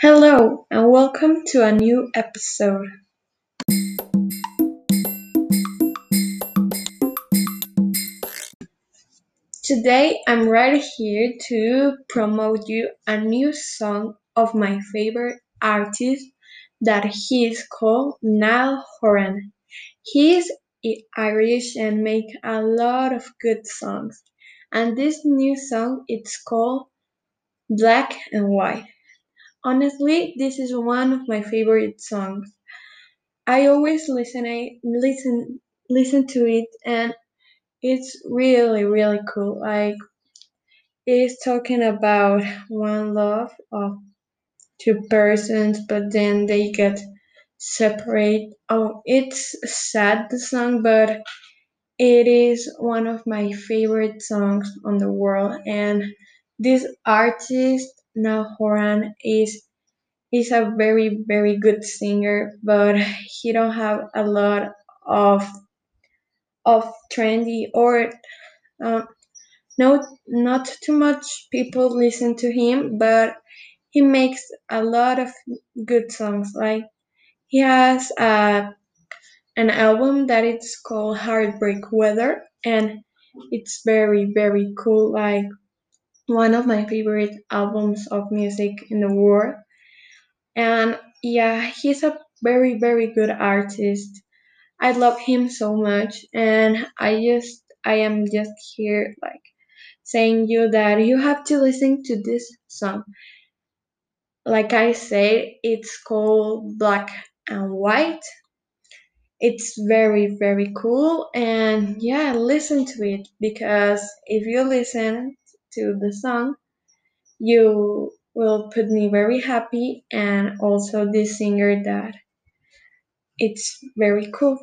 Hello and welcome to a new episode. Today I'm right here to promote you a new song of my favorite artist that he is called Niall Horan. He is Irish and make a lot of good songs. And this new song it's called Black and White. Honestly, this is one of my favorite songs. I always listen it, listen listen to it and it's really really cool. Like it's talking about one love of two persons but then they get separate. Oh, it's sad the song but it is one of my favorite songs on the world and this artist Niall Horan is he's a very very good singer but he don't have a lot of of trendy or uh, no not too much people listen to him but he makes a lot of good songs. Like he has a an album that it's called heartbreak weather and it's very very cool. Like one of my favorite albums of music in the world. And yeah he's a very very good artist. I love him so much and i just i am just here like saying you that you have to listen to this song. Like i said it's called black and white. It's very very cool and yeah listen to it because if you listen to the song, you will put me very happy and also this singer that it's very cool.